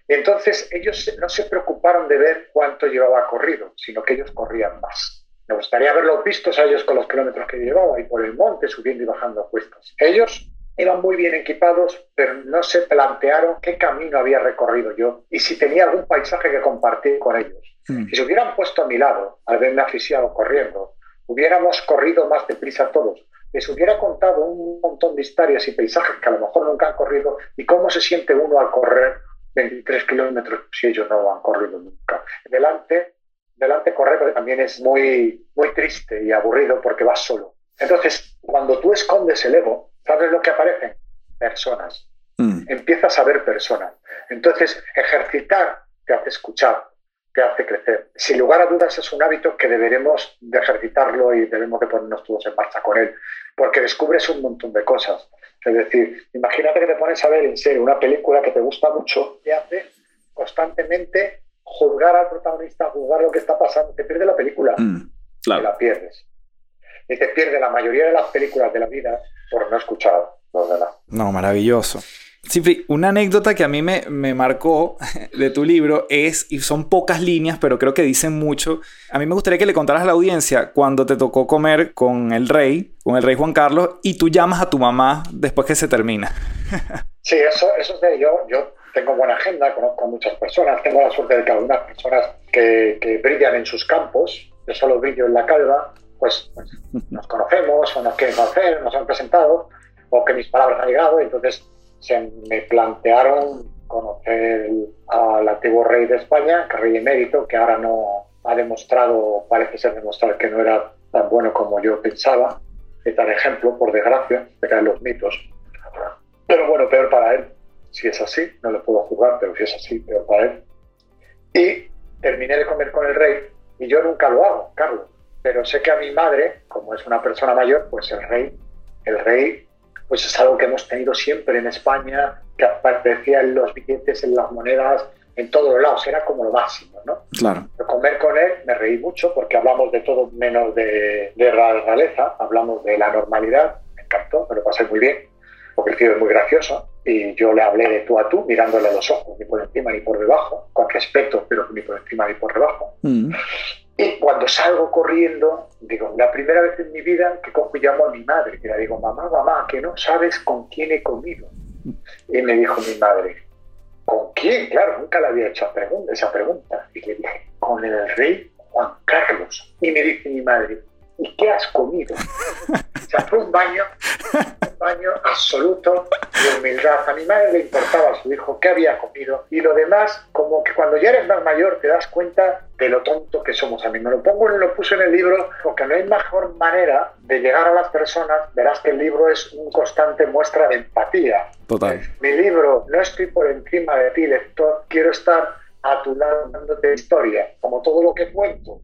Entonces ellos no se preocuparon de ver cuánto llevaba corrido, sino que ellos corrían más. Me gustaría haberlos vistos a ellos con los kilómetros que llevaba y por el monte subiendo y bajando cuestas. Ellos Iban muy bien equipados, pero no se plantearon qué camino había recorrido yo y si tenía algún paisaje que compartir con ellos. Hmm. Si se hubieran puesto a mi lado, al verme asfixiado corriendo, hubiéramos corrido más deprisa todos. Les hubiera contado un montón de historias y paisajes que a lo mejor nunca han corrido y cómo se siente uno al correr 23 kilómetros si ellos no han corrido nunca. Delante, delante correr también es muy, muy triste y aburrido porque vas solo. Entonces, cuando tú escondes el ego, ¿Sabes lo que aparecen? Personas. Mm. Empiezas a ver personas. Entonces, ejercitar te hace escuchar, te hace crecer. Sin lugar a dudas es un hábito que deberemos de ejercitarlo y debemos de ponernos todos en marcha con él, porque descubres un montón de cosas. Es decir, imagínate que te pones a ver en serio una película que te gusta mucho y hace constantemente juzgar al protagonista, juzgar lo que está pasando, te pierde la película mm, y la pierdes y te pierde la mayoría de las películas de la vida por no escuchar los demás. No, maravilloso. Sí, una anécdota que a mí me, me, marcó de tu libro es, y son pocas líneas, pero creo que dicen mucho. A mí me gustaría que le contaras a la audiencia cuando te tocó comer con el rey, con el rey Juan Carlos, y tú llamas a tu mamá después que se termina. Sí, eso, eso es de yo. Yo tengo buena agenda, conozco a muchas personas, tengo la suerte de que algunas personas que, que brillan en sus campos, yo solo brillo en la calva, pues, pues, nos conocemos o nos quieren conocer, nos han presentado, o que mis palabras han llegado, y entonces se me plantearon conocer al antiguo rey de España, rey emérito, que ahora no ha demostrado, parece ser demostrar que no era tan bueno como yo pensaba. dar ejemplo, por desgracia, de caer los mitos. Pero bueno, peor para él. Si es así, no le puedo juzgar, pero si es así, peor para él. Y terminé de comer con el rey, y yo nunca lo hago, Carlos. Pero sé que a mi madre, como es una persona mayor, pues el rey, el rey, pues es algo que hemos tenido siempre en España, que aparecía en los billetes, en las monedas, en todos los lados, era como lo máximo, ¿no? Claro. comer con él me reí mucho porque hablamos de todo menos de, de realeza, hablamos de la normalidad, me encantó, me lo pasé muy bien, porque el tío es muy gracioso y yo le hablé de tú a tú, mirándole a los ojos, ni por encima ni por debajo, con respeto, pero ni por encima ni por debajo. Mm. Y cuando salgo corriendo, digo, la primera vez en mi vida que cojo y llamo a mi madre, que le digo, mamá, mamá, que no sabes con quién he comido. Y me dijo mi madre, ¿Con quién? Claro, nunca le había hecho esa pregunta. Y le dije, con el rey Juan Carlos. Y me dice mi madre, ¿y qué has comido? O sea, fue un baño, baño absoluto de humildad. A mi madre le importaba a su hijo qué había comido y lo demás, como que cuando ya eres más mayor te das cuenta de lo tonto que somos. A mí me lo pongo, lo puse en el libro, porque no hay mejor manera de llegar a las personas. Verás que el libro es un constante muestra de empatía. Total. Mi libro, no estoy por encima de ti, lector, quiero estar a tu lado dándote historia, como todo lo que cuento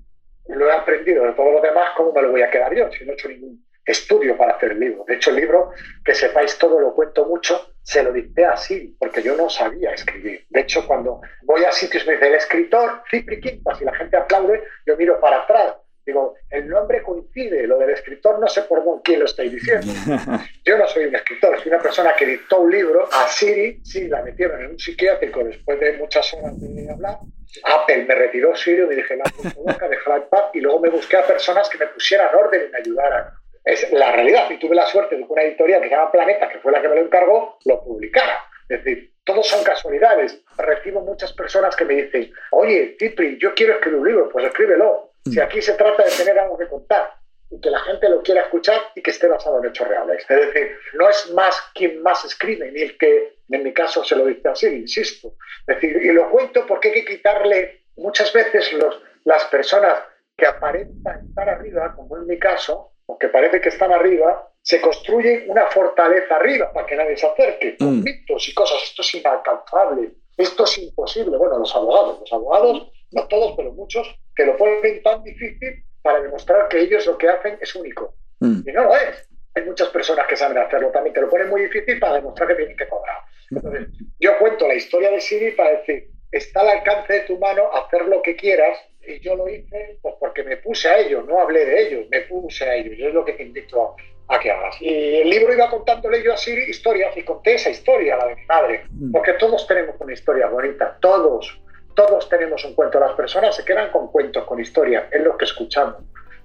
lo he aprendido de todos los demás, ¿cómo me lo voy a quedar yo si no he hecho ningún estudio para hacer el libro? De hecho, el libro, que sepáis todo, lo cuento mucho, se lo dicté así, porque yo no sabía escribir. De hecho, cuando voy a sitios me dice el escritor Cipri Quintas y la gente aplaude, yo miro para atrás. Digo, el nombre coincide, lo del escritor no sé por quién lo estáis diciendo. Yo no soy un escritor, soy una persona que dictó un libro a Siri, sí, la metieron en un psiquiátrico después de muchas horas de hablar, Apple me retiró Sirio, me dije la boca, de en paz y luego me busqué a personas que me pusieran orden y me ayudaran. Es la realidad. Y tuve la suerte de que una editorial que se llama Planeta, que fue la que me lo encargó, lo publicara. Es decir, todos son casualidades. Recibo muchas personas que me dicen, oye, Cipri, yo quiero escribir un libro, pues escríbelo. Si aquí se trata de tener algo que contar y que la gente lo quiera escuchar y que esté basado en hechos reales. Es decir, no es más quien más escribe, ni el que en mi caso se lo dice así, insisto. Es decir, y lo cuento porque hay que quitarle muchas veces los, las personas que aparentan estar arriba, como en mi caso, o que parece que están arriba, se construyen una fortaleza arriba para que nadie se acerque, mm. mitos y cosas. Esto es inalcanzable, esto es imposible. Bueno, los abogados, los abogados, no todos, pero muchos, que lo ponen tan difícil para demostrar que ellos lo que hacen es único. Mm. Y no lo es. Hay muchas personas que saben hacerlo también, te lo ponen muy difícil para demostrar que tienen que cobrar. Entonces, yo cuento la historia de Siri para decir, está al alcance de tu mano hacer lo que quieras y yo lo hice pues porque me puse a ellos, no hablé de ellos, me puse a ellos. Yo es lo que te invito a, que hagas. Y el libro iba contándole yo a Siri historias y conté esa historia, la de mi madre, mm. porque todos tenemos una historia bonita, todos, todos tenemos un cuento. Las personas se quedan con cuentos, con historias, es lo que escuchamos.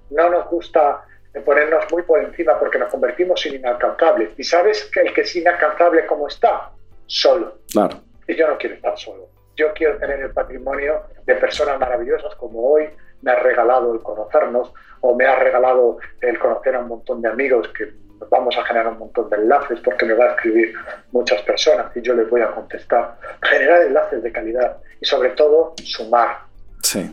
No nos gusta ponernos muy por encima porque nos convertimos en inalcanzables. ¿Y sabes que el que es inalcanzable como está? Solo. Claro. Y yo no quiero estar solo. Yo quiero tener el patrimonio de personas maravillosas como hoy me ha regalado el conocernos o me ha regalado el conocer a un montón de amigos que vamos a generar un montón de enlaces porque me va a escribir muchas personas y yo les voy a contestar. Generar enlaces de calidad y sobre todo sumar.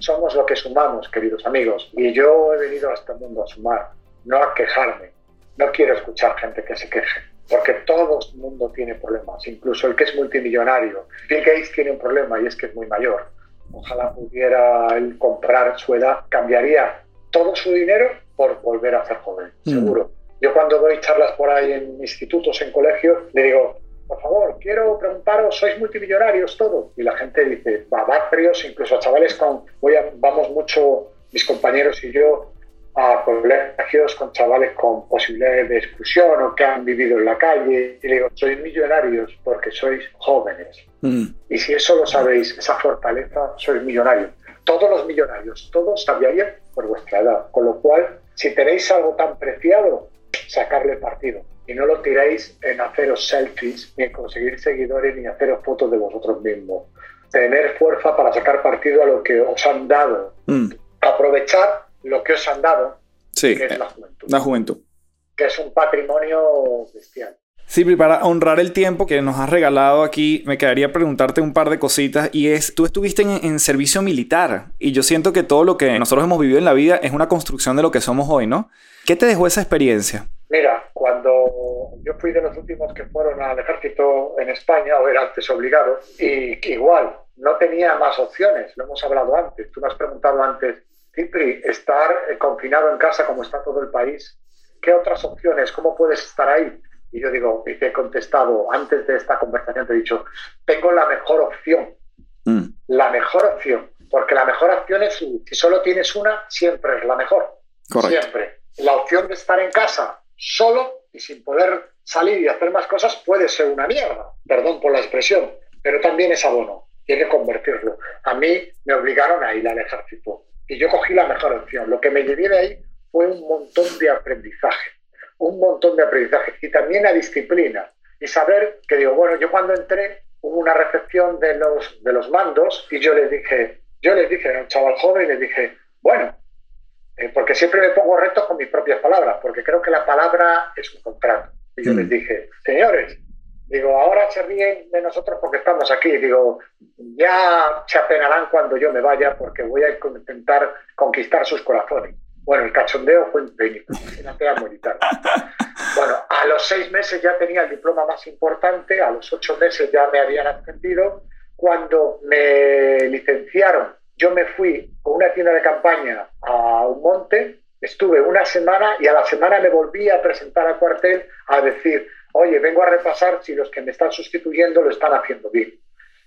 Somos lo que sumamos, queridos amigos. Y yo he venido a este mundo a sumar, no a quejarme. No quiero escuchar gente que se queje porque todo el mundo tiene problemas, incluso el que es multimillonario. Bill Gates tiene un problema y es que es muy mayor. Ojalá pudiera él comprar su edad, cambiaría todo su dinero por volver a ser joven, mm. seguro. Yo cuando doy charlas por ahí en institutos, en colegios, le digo, por favor, quiero preguntaros, ¿sois multimillonarios todos? Y la gente dice, va, barrios, incluso a chavales con, voy a, vamos mucho, mis compañeros y yo, a colegios con chavales con posibilidades de exclusión o que han vivido en la calle. Y le digo, sois millonarios porque sois jóvenes. Mm. Y si eso lo sabéis, esa fortaleza, sois millonarios. Todos los millonarios, todos cambiarían por vuestra edad. Con lo cual, si tenéis algo tan preciado, sacarle partido. Y no lo tiréis en haceros selfies, ni en conseguir seguidores, ni haceros fotos de vosotros mismos. Tener fuerza para sacar partido a lo que os han dado. Mm. Aprovechar lo que os han dado, que es la juventud. La juventud. Que es un patrimonio bestial. Sí, para honrar el tiempo que nos has regalado aquí, me quedaría preguntarte un par de cositas y es, tú estuviste en, en, servicio militar y yo siento que todo lo que nosotros hemos vivido en la vida es una construcción de lo que somos hoy, ¿no? ¿Qué te dejó esa experiencia? Mira, cuando yo fui de los últimos que fueron al ejército en España, o era antes obligado, y igual, no tenía más opciones, lo hemos hablado antes. Tú me has preguntado antes, Cipri, estar eh, confinado en casa como está todo el país, ¿qué otras opciones? ¿Cómo puedes estar ahí? Y yo digo, y te he contestado antes de esta conversación, te he dicho, tengo la mejor opción. Mm. La mejor opción. Porque la mejor opción es, si solo tienes una, siempre es la mejor. Siempre. La opción de estar en casa solo y sin poder salir y hacer más cosas puede ser una mierda, perdón por la expresión, pero también es abono hay que convertirlo. A mí me obligaron a ir al ejército y yo cogí la mejor opción. Lo que me llevé de ahí fue un montón de aprendizaje, un montón de aprendizaje y también la disciplina y saber que digo, bueno, yo cuando entré hubo una recepción de los, de los mandos y yo les dije, yo les dije a un chaval joven, les dije, bueno, eh, porque siempre me pongo retos con mis propias palabras, porque creo que la palabra es un contrato. Y yo les mm. dije, señores, digo, ahora se ríen de nosotros porque estamos aquí. Digo, ya se apenarán cuando yo me vaya porque voy a intentar conquistar sus corazones. Bueno, el cachondeo fue a militar. Bueno, a los seis meses ya tenía el diploma más importante, a los ocho meses ya me habían ascendido. Cuando me licenciaron yo me fui con una tienda de campaña a un monte, estuve una semana y a la semana me volví a presentar al cuartel a decir, oye, vengo a repasar si los que me están sustituyendo lo están haciendo bien.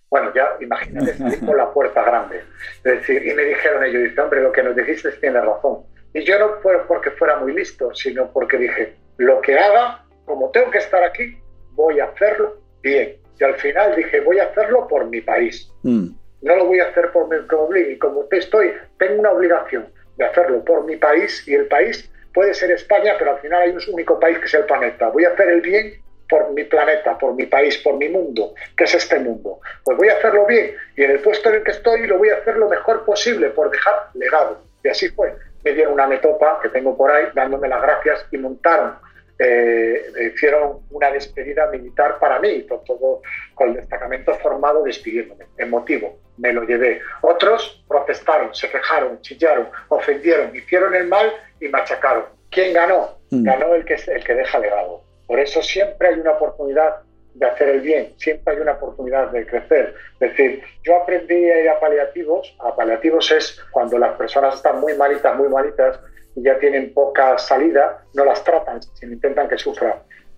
Bueno, ya imagínate, salí por la puerta grande. Es decir, y me dijeron ellos, dice, hombre, lo que nos dijiste tiene razón. Y yo no fue porque fuera muy listo, sino porque dije, lo que haga, como tengo que estar aquí, voy a hacerlo bien. Y al final dije, voy a hacerlo por mi país. Mm no lo voy a hacer por mi obligue. Y como estoy, tengo una obligación de hacerlo por mi país y el país puede ser España, pero al final hay un único país que es el planeta. Voy a hacer el bien por mi planeta, por mi país, por mi mundo, que es este mundo. Pues voy a hacerlo bien y en el puesto en el que estoy lo voy a hacer lo mejor posible por dejar legado. Y así fue. Me dieron una metopa que tengo por ahí dándome las gracias y montaron eh, hicieron una despedida militar para mí, con todo con el destacamento formado despidiéndome, emotivo, me lo llevé. Otros protestaron, se quejaron, chillaron, ofendieron, hicieron el mal y machacaron. ¿Quién ganó? Mm. Ganó el que, el que deja legado. Por eso siempre hay una oportunidad de hacer el bien, siempre hay una oportunidad de crecer. Es decir, yo aprendí a ir a paliativos, a paliativos es cuando las personas están muy malitas, muy malitas, ya tienen poca salida, no las tratan, sino intentan que sufran.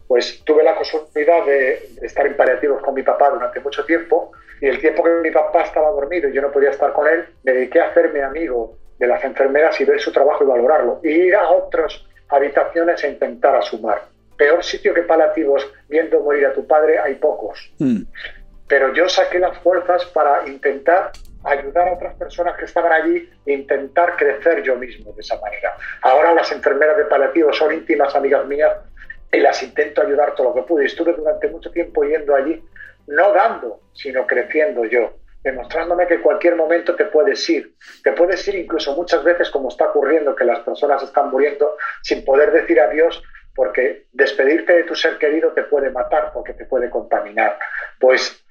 Pues tuve la casualidad de, estar en paliativos con mi papá durante mucho tiempo y el tiempo que mi papá estaba dormido y yo no podía estar con él, me dediqué a hacerme amigo de las enfermeras y ver su trabajo y valorarlo. Y ir a otras habitaciones e intentar asumar. Peor sitio que paliativos, viendo morir a tu padre, hay pocos. Mm. Pero yo saqué las fuerzas para intentar ayudar a otras personas que estaban allí e intentar crecer yo mismo de esa manera. Ahora las enfermeras de paliativos son íntimas amigas mías y las intento ayudar todo lo que pude. Estuve durante mucho tiempo yendo allí, no dando, sino creciendo yo, demostrándome que en cualquier momento te puedes ir. Te puedes ir incluso muchas veces, como está ocurriendo, que las personas están muriendo sin poder decir adiós porque despedirte de tu ser querido te puede matar, porque te puede contaminar. Pues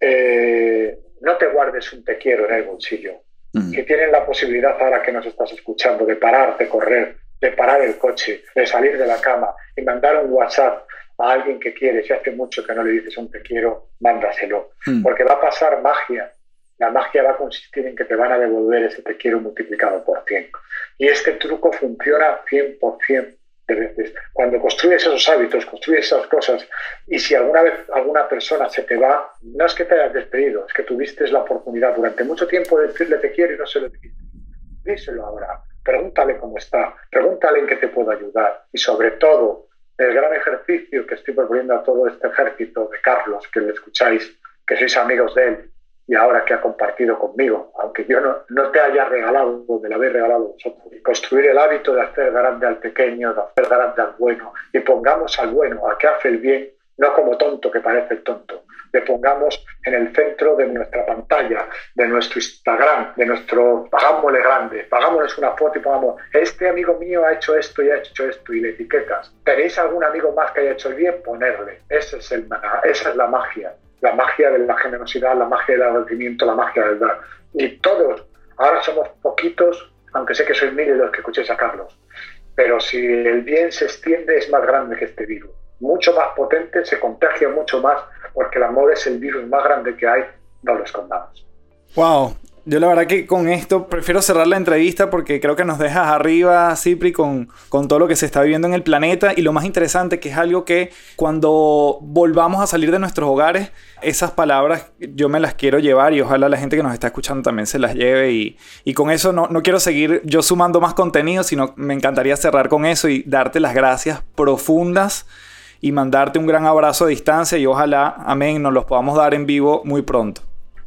eh, no te guardes un te quiero en el bolsillo. Mm. Que tienen la posibilidad ahora que nos estás escuchando de parar, de correr, de parar el coche, de salir de la cama y mandar un WhatsApp a alguien que quieres. Si hace mucho que no le dices un te quiero, mándaselo. Mm. Porque va a pasar magia. La magia va a consistir en que te van a devolver ese te quiero multiplicado por 100. Y este truco funciona 100% veces. Cuando construyes esos hábitos, construyes esas cosas, y si alguna vez alguna persona se te va, no es que te hayas despedido, es que tuviste la oportunidad durante mucho tiempo de decirle te quiero y no se lo dijiste. Díselo ahora, pregúntale cómo está, pregúntale en qué te puedo ayudar, y sobre todo, el gran ejercicio que estoy proponiendo a todo este ejército de Carlos, que le escucháis, que sois amigos de él, y ahora que ha compartido conmigo, aunque yo no, no te haya regalado, me lo habéis regalado vosotros. Construir el hábito de hacer grande al pequeño, de hacer grande al bueno, y pongamos al bueno, a que hace el bien, no como tonto que parece el tonto. Le pongamos en el centro de nuestra pantalla, de nuestro Instagram, de nuestro pagámosle grande, pagámosles una foto y pongamos, este amigo mío ha hecho esto y ha hecho esto, y le etiquetas. ¿Tenéis algún amigo más que haya hecho el bien? Ponerle. Ese es el, esa es la magia la magia de la generosidad, la magia del agradecimiento, la magia del dar. Y todos, ahora somos poquitos, aunque sé que sois miles los que escuchéis a Carlos, pero si el bien se extiende es más grande que este virus. Mucho más potente, se contagia mucho más, porque el amor es el virus más grande que hay, no lo escondamos. Wow, yo la verdad que con esto prefiero cerrar la entrevista porque creo que nos dejas arriba, Cipri, con, con todo lo que se está viviendo en el planeta. Y lo más interesante que es algo que cuando volvamos a salir de nuestros hogares, esas palabras yo me las quiero llevar y ojalá la gente que nos está escuchando también se las lleve. Y, y con eso no, no quiero seguir yo sumando más contenido, sino me encantaría cerrar con eso y darte las gracias profundas y mandarte un gran abrazo a distancia y ojalá, amén, nos los podamos dar en vivo muy pronto.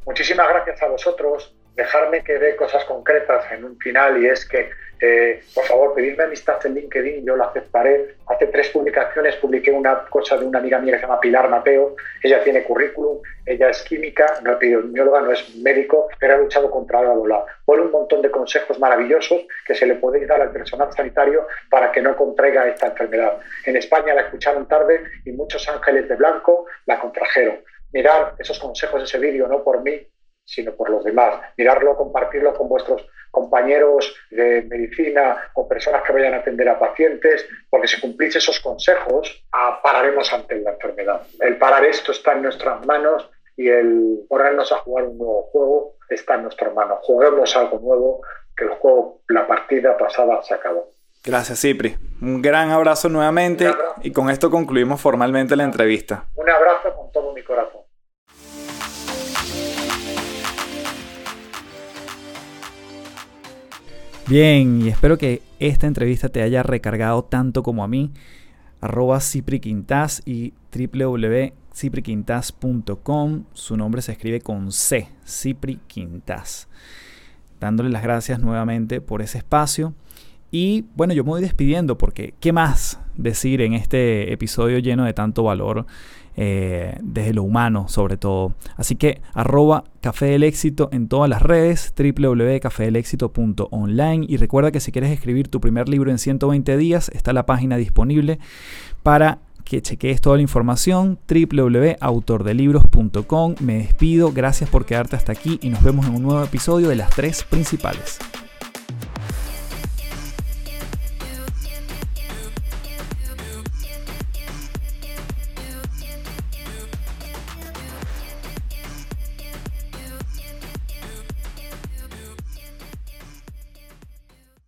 Muchísimas gracias a vosotros dejarme que dé cosas concretas en un final y es que, eh, por favor, pedirme amistad en LinkedIn, yo la aceptaré. Hace tres publicaciones publiqué una cosa de una amiga mía que se llama Pilar Mateo. Ella tiene currículum, ella es química, no es epidemióloga, no es médico, pero ha luchado contra el ébola. Pone un montón de consejos maravillosos que se le puede dar al personal sanitario para que no contraiga esta enfermedad. En España la escucharon tarde y muchos ángeles de blanco la contrajeron. Mirar esos consejos, ese vídeo, no por mí, sino por los demás. Mirarlo, compartirlo con vuestros compañeros de medicina o personas que vayan a atender a pacientes, porque si cumplís esos consejos, ah, pararemos ante la enfermedad. El parar esto está en nuestras manos y el ponernos a jugar un nuevo juego está en nuestras manos. Juguemos algo nuevo, que el juego, la partida pasada se acabó. Gracias, Cipri. Un gran abrazo nuevamente y con esto concluimos formalmente la entrevista. Un abrazo con todo mi corazón. Bien, y espero que esta entrevista te haya recargado tanto como a mí. Arroba Cipri Quintas y www.cipriquintas.com. Su nombre se escribe con C, Cipri Quintas. Dándole las gracias nuevamente por ese espacio. Y bueno, yo me voy despidiendo porque ¿qué más decir en este episodio lleno de tanto valor? Eh, desde lo humano sobre todo. Así que arroba Café del Éxito en todas las redes, www.cafedelexito.online y recuerda que si quieres escribir tu primer libro en 120 días, está la página disponible para que chequees toda la información, www.autordelibros.com. Me despido, gracias por quedarte hasta aquí y nos vemos en un nuevo episodio de las tres principales.